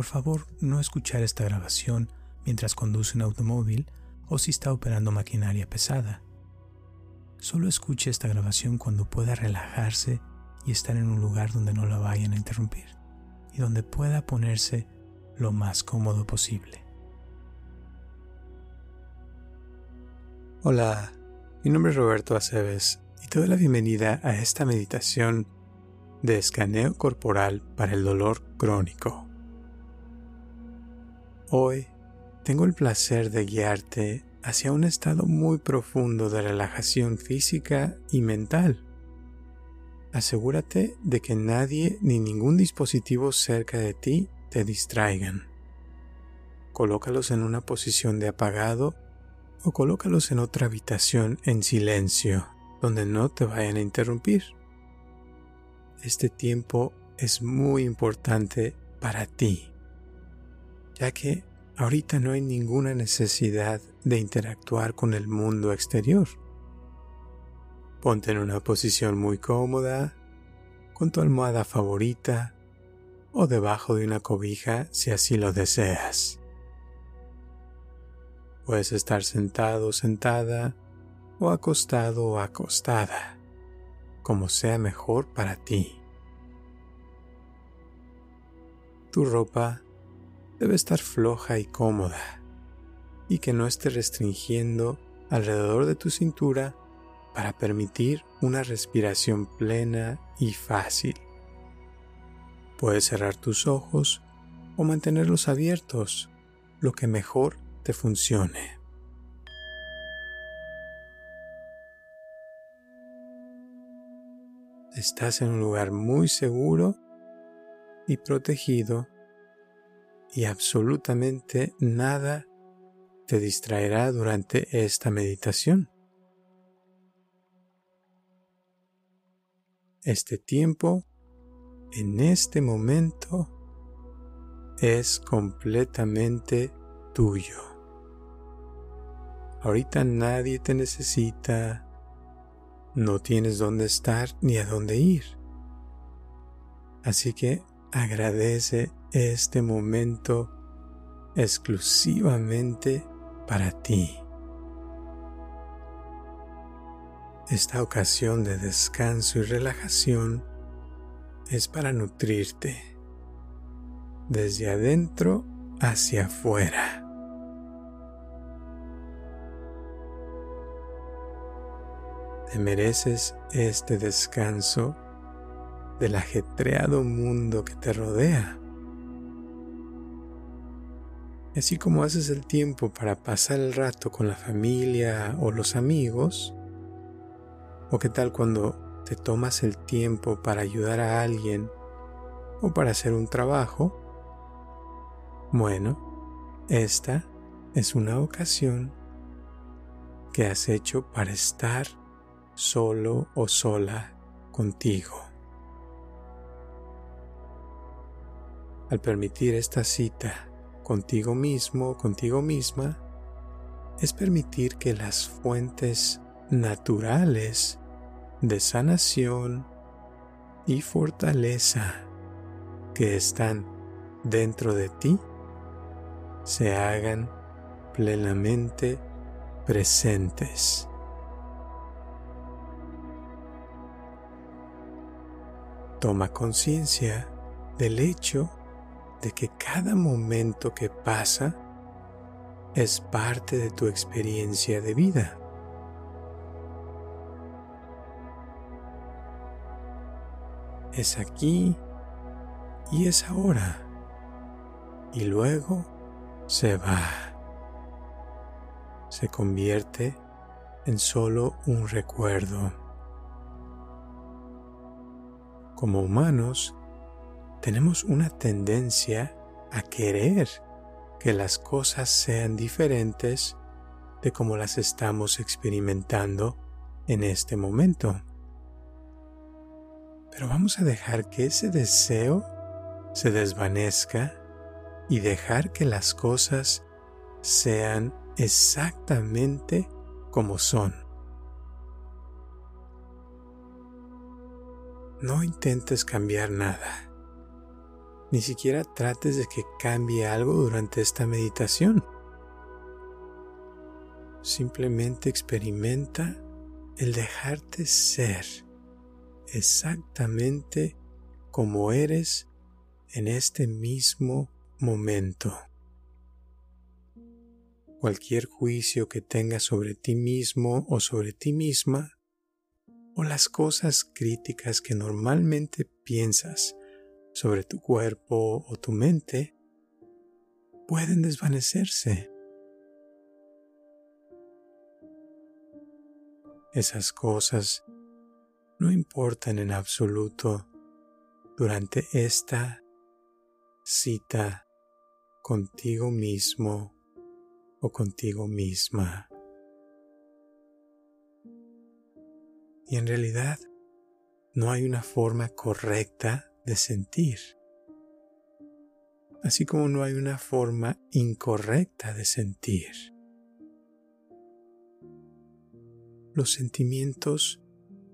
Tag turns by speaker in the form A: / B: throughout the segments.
A: por favor no escuchar esta grabación mientras conduce un automóvil o si está operando maquinaria pesada. Solo escuche esta grabación cuando pueda relajarse y estar en un lugar donde no la vayan a interrumpir y donde pueda ponerse lo más cómodo posible. Hola, mi nombre es Roberto Aceves y te doy la bienvenida a esta meditación de escaneo corporal para el dolor crónico. Hoy tengo el placer de guiarte hacia un estado muy profundo de relajación física y mental. Asegúrate de que nadie ni ningún dispositivo cerca de ti te distraigan. Colócalos en una posición de apagado o colócalos en otra habitación en silencio, donde no te vayan a interrumpir. Este tiempo es muy importante para ti, ya que ahorita no hay ninguna necesidad de interactuar con el mundo exterior. Ponte en una posición muy cómoda, con tu almohada favorita o debajo de una cobija si así lo deseas. Puedes estar sentado sentada o acostado o acostada, como sea mejor para ti. Tu ropa debe estar floja y cómoda y que no esté restringiendo alrededor de tu cintura para permitir una respiración plena y fácil. Puedes cerrar tus ojos o mantenerlos abiertos, lo que mejor te funcione. Estás en un lugar muy seguro y protegido y absolutamente nada te distraerá durante esta meditación. Este tiempo, en este momento, es completamente tuyo. Ahorita nadie te necesita, no tienes dónde estar ni a dónde ir. Así que agradece este momento exclusivamente para ti. Esta ocasión de descanso y relajación es para nutrirte desde adentro hacia afuera. Te mereces este descanso del ajetreado mundo que te rodea. Así como haces el tiempo para pasar el rato con la familia o los amigos, o qué tal cuando te tomas el tiempo para ayudar a alguien o para hacer un trabajo, bueno, esta es una ocasión que has hecho para estar solo o sola contigo. Al permitir esta cita contigo mismo, contigo misma, es permitir que las fuentes naturales de sanación y fortaleza que están dentro de ti se hagan plenamente presentes. Toma conciencia del hecho de que cada momento que pasa es parte de tu experiencia de vida. Es aquí y es ahora. Y luego se va. Se convierte en solo un recuerdo. Como humanos, tenemos una tendencia a querer que las cosas sean diferentes de como las estamos experimentando en este momento. Pero vamos a dejar que ese deseo se desvanezca y dejar que las cosas sean exactamente como son. No intentes cambiar nada. Ni siquiera trates de que cambie algo durante esta meditación. Simplemente experimenta el dejarte ser exactamente como eres en este mismo momento. Cualquier juicio que tengas sobre ti mismo o sobre ti misma, o las cosas críticas que normalmente piensas sobre tu cuerpo o tu mente, pueden desvanecerse. Esas cosas no importan en absoluto durante esta cita contigo mismo o contigo misma. Y en realidad no hay una forma correcta de sentir, así como no hay una forma incorrecta de sentir. Los sentimientos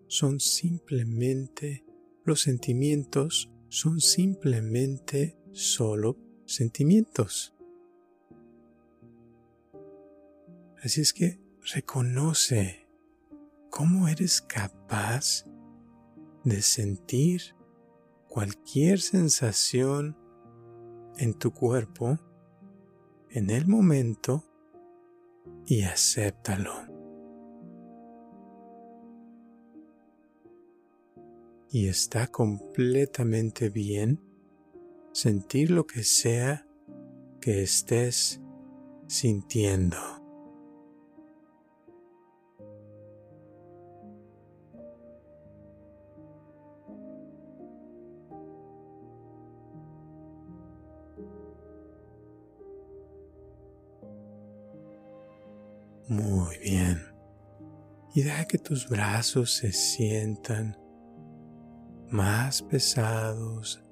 A: son simplemente, los sentimientos son simplemente solo sentimientos. Así es que reconoce cómo eres capaz de sentir cualquier sensación en tu cuerpo en el momento y acéptalo. Y está completamente bien sentir lo que sea que estés sintiendo. Y deja que tus brazos se sientan más pesados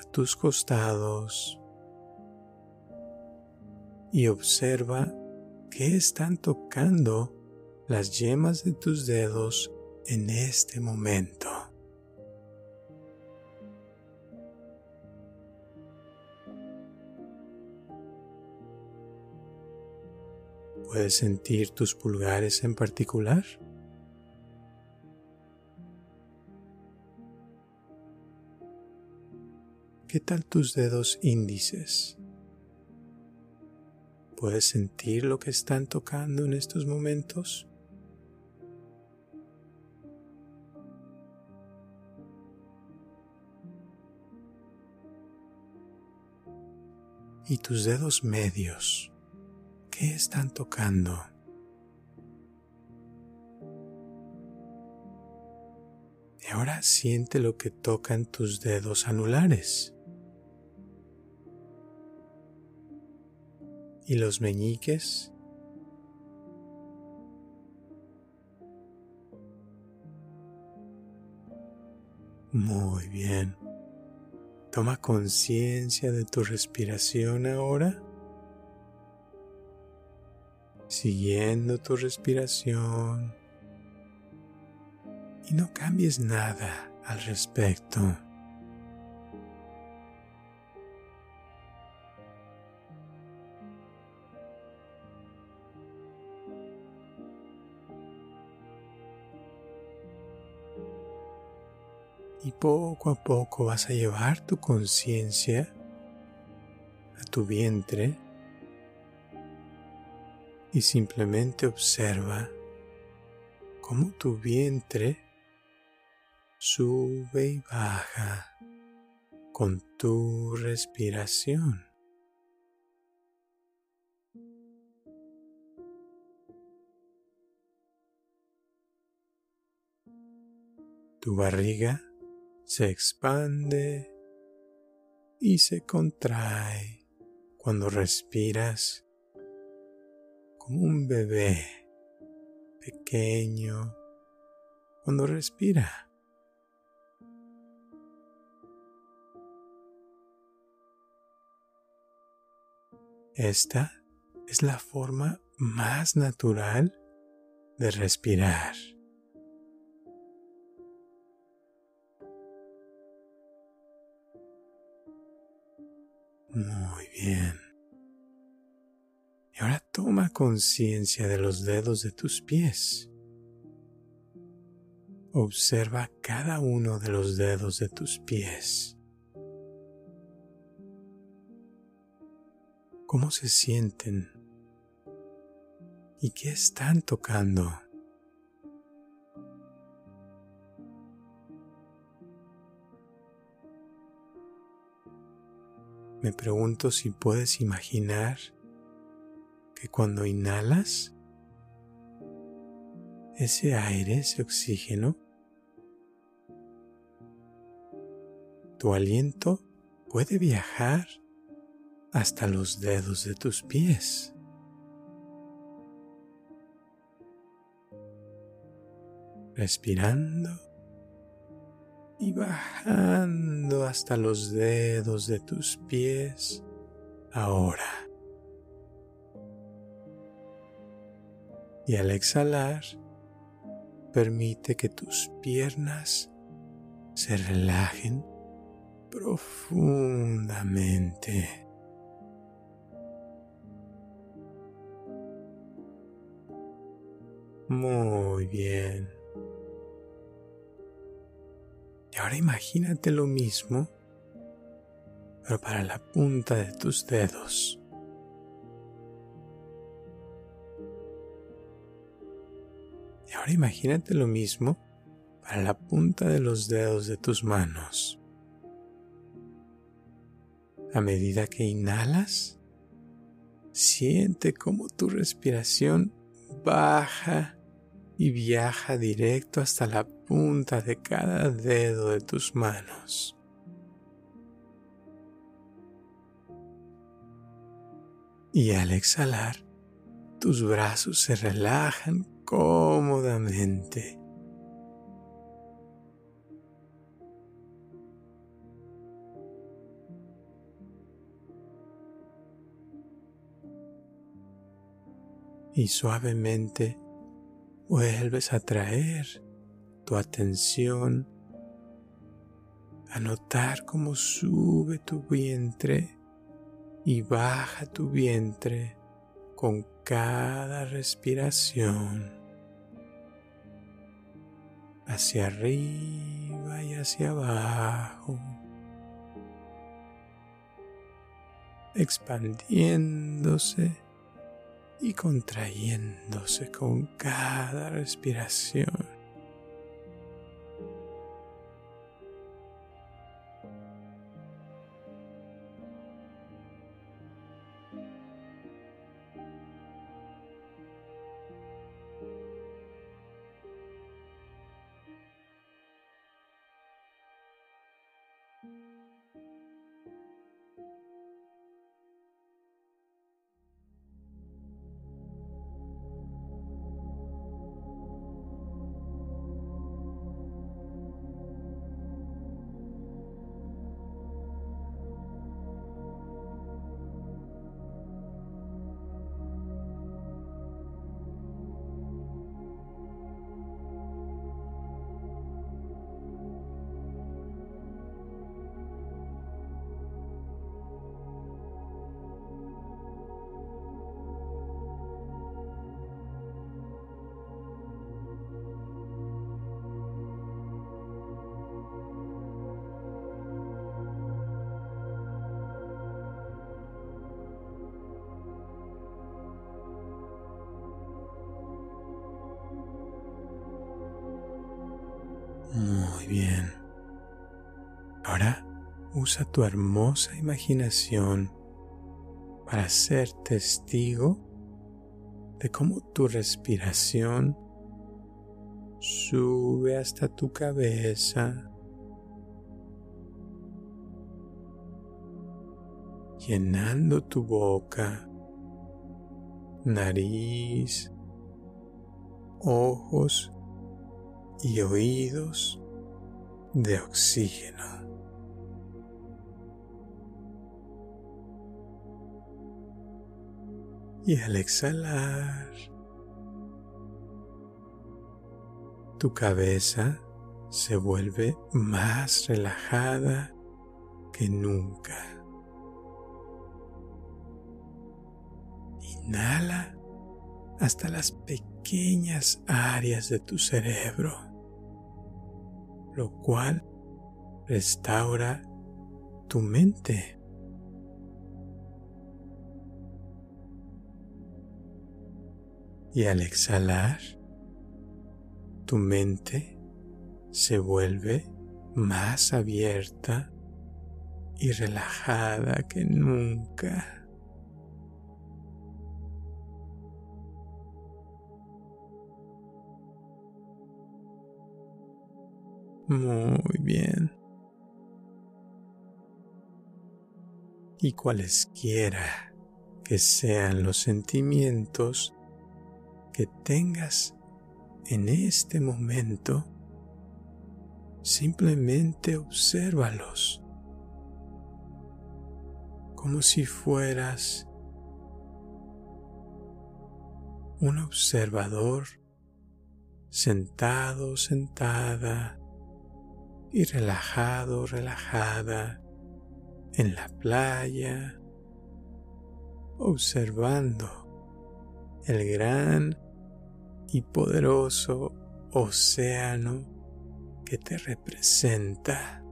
A: a tus costados y observa qué están tocando las yemas de tus dedos en este momento. ¿Puedes sentir tus pulgares en particular? ¿Qué tal tus dedos índices? ¿Puedes sentir lo que están tocando en estos momentos? ¿Y tus dedos medios? ¿Qué están tocando? Y ahora siente lo que tocan tus dedos anulares. y los meñiques. Muy bien. Toma conciencia de tu respiración ahora. Siguiendo tu respiración. Y no cambies nada al respecto. y poco a poco vas a llevar tu conciencia a tu vientre y simplemente observa cómo tu vientre sube y baja con tu respiración. Tu barriga se expande y se contrae cuando respiras como un bebé pequeño cuando respira. Esta es la forma más natural de respirar. Muy bien. Y ahora toma conciencia de los dedos de tus pies. Observa cada uno de los dedos de tus pies. ¿Cómo se sienten? ¿Y qué están tocando? Me pregunto si puedes imaginar que cuando inhalas, ese aire, ese oxígeno, tu aliento puede viajar hasta los dedos de tus pies. Respirando y bajando hasta los dedos de tus pies ahora. Y al exhalar, permite que tus piernas se relajen profundamente. Muy bien. Y ahora imagínate lo mismo, pero para la punta de tus dedos. Ahora imagínate lo mismo para la punta de los dedos de tus manos. A medida que inhalas, siente cómo tu respiración baja y viaja directo hasta la punta de cada dedo de tus manos. Y al exhalar, tus brazos se relajan cómodamente. Y suavemente vuelves a traer tu atención a notar cómo sube tu vientre y baja tu vientre con cada respiración hacia arriba y hacia abajo, expandiéndose y contrayéndose con cada respiración. Muy bien. Ahora usa tu hermosa imaginación para ser testigo de cómo tu respiración sube hasta tu cabeza, llenando tu boca, nariz, ojos y oídos de oxígeno. Y al exhalar, tu cabeza se vuelve más relajada que nunca. Inhala hasta las pequeñas áreas de tu cerebro, lo cual restaura tu mente. Y al exhalar, tu mente se vuelve más abierta y relajada que nunca. Muy bien. Y cualesquiera que sean los sentimientos que tengas en este momento, simplemente obsérvalos como si fueras un observador sentado, sentada y relajado, relajada en la playa, observando el gran y poderoso océano que te representa.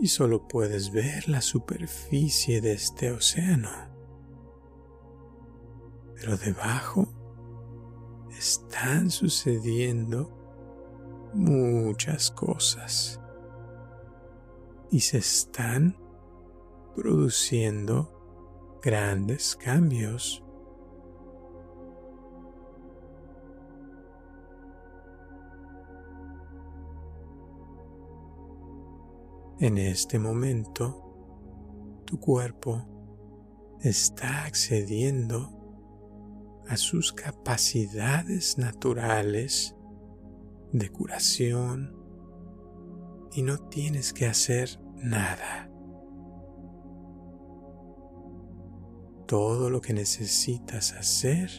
A: Y solo puedes ver la superficie de este océano. Pero debajo están sucediendo muchas cosas y se están produciendo grandes cambios. En este momento, tu cuerpo está accediendo a sus capacidades naturales de curación y no tienes que hacer nada. Todo lo que necesitas hacer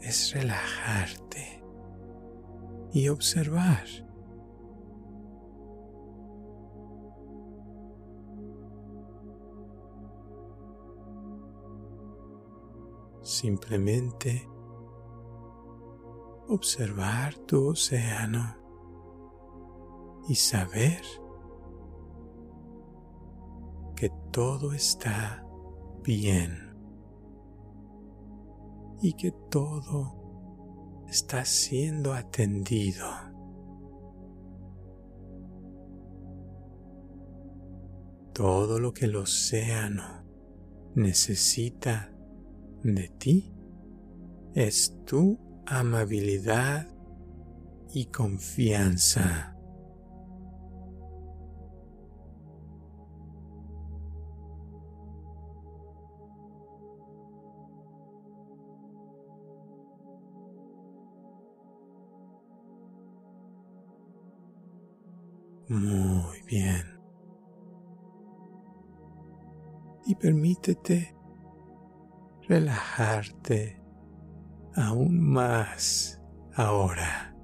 A: es relajarte y observar. Simplemente observar tu océano y saber que todo está bien y que todo está siendo atendido. Todo lo que el océano necesita de ti es tu amabilidad y confianza. Muy bien. Y permítete relajarte aún más ahora,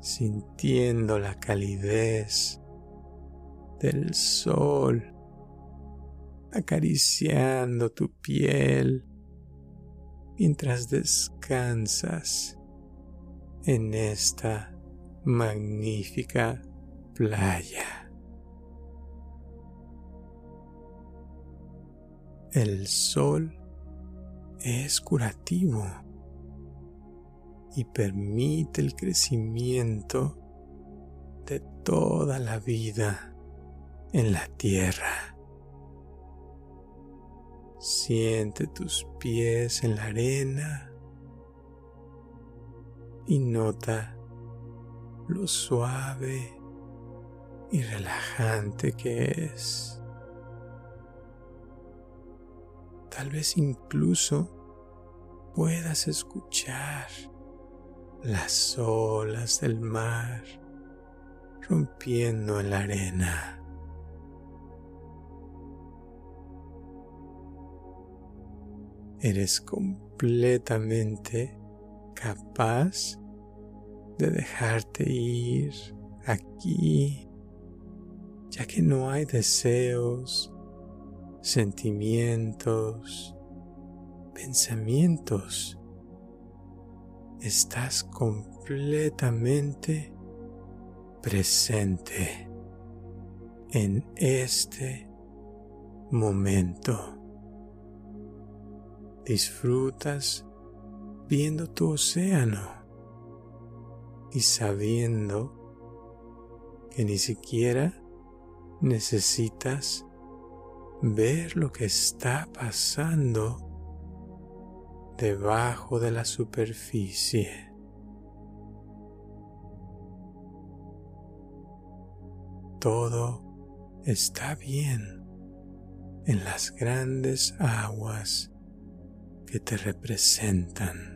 A: sintiendo la calidez del sol acariciando tu piel mientras descansas en esta magnífica playa. El sol es curativo y permite el crecimiento de toda la vida en la tierra. Siente tus pies en la arena y nota lo suave y relajante que es. Tal vez incluso puedas escuchar las olas del mar rompiendo en la arena. Eres completamente capaz de dejarte ir aquí, ya que no hay deseos, sentimientos, pensamientos. Estás completamente presente en este momento. Disfrutas viendo tu océano y sabiendo que ni siquiera necesitas ver lo que está pasando debajo de la superficie. Todo está bien en las grandes aguas que te representan.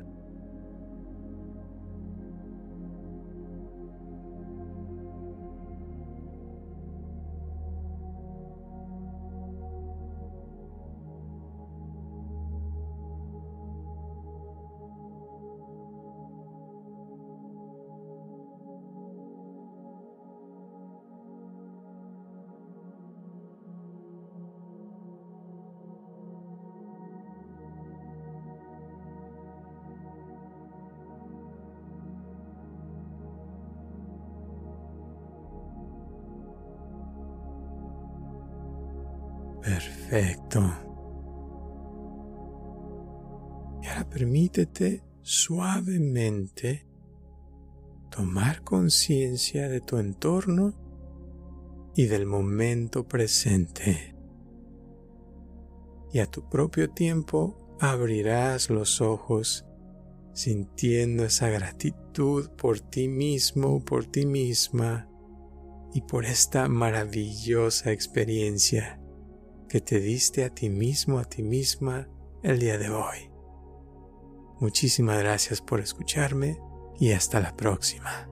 A: Perfecto. Y ahora permítete suavemente tomar conciencia de tu entorno y del momento presente. Y a tu propio tiempo abrirás los ojos sintiendo esa gratitud por ti mismo, por ti misma y por esta maravillosa experiencia que te diste a ti mismo, a ti misma el día de hoy. Muchísimas gracias por escucharme y hasta la próxima.